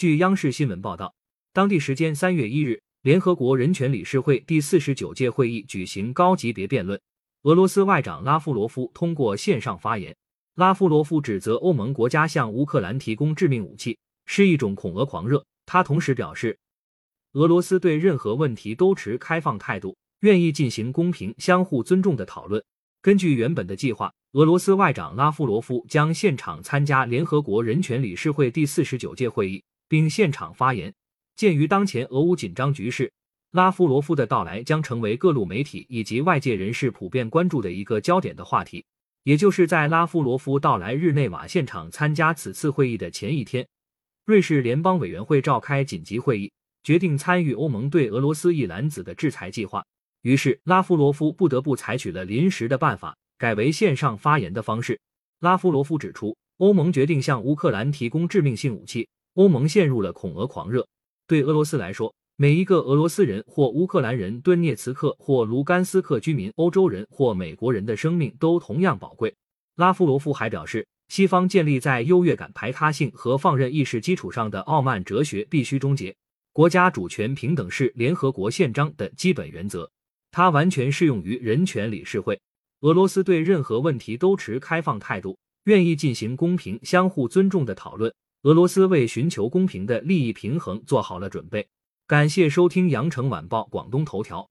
据央视新闻报道，当地时间三月一日，联合国人权理事会第四十九届会议举行高级别辩论。俄罗斯外长拉夫罗夫通过线上发言。拉夫罗夫指责欧盟国家向乌克兰提供致命武器是一种恐俄狂热。他同时表示，俄罗斯对任何问题都持开放态度，愿意进行公平、相互尊重的讨论。根据原本的计划，俄罗斯外长拉夫罗夫将现场参加联合国人权理事会第四十九届会议。并现场发言。鉴于当前俄乌紧张局势，拉夫罗夫的到来将成为各路媒体以及外界人士普遍关注的一个焦点的话题。也就是在拉夫罗夫到来日内瓦现场参加此次会议的前一天，瑞士联邦委员会召开紧急会议，决定参与欧盟对俄罗斯一篮子的制裁计划。于是，拉夫罗夫不得不采取了临时的办法，改为线上发言的方式。拉夫罗夫指出，欧盟决定向乌克兰提供致命性武器。欧盟陷入了恐俄狂热。对俄罗斯来说，每一个俄罗斯人或乌克兰人、顿涅茨克或卢甘斯克居民、欧洲人或美国人的生命都同样宝贵。拉夫罗夫还表示，西方建立在优越感、排他性和放任意识基础上的傲慢哲学必须终结。国家主权平等是联合国宪章的基本原则，它完全适用于人权理事会。俄罗斯对任何问题都持开放态度，愿意进行公平、相互尊重的讨论。俄罗斯为寻求公平的利益平衡做好了准备。感谢收听羊城晚报广东头条。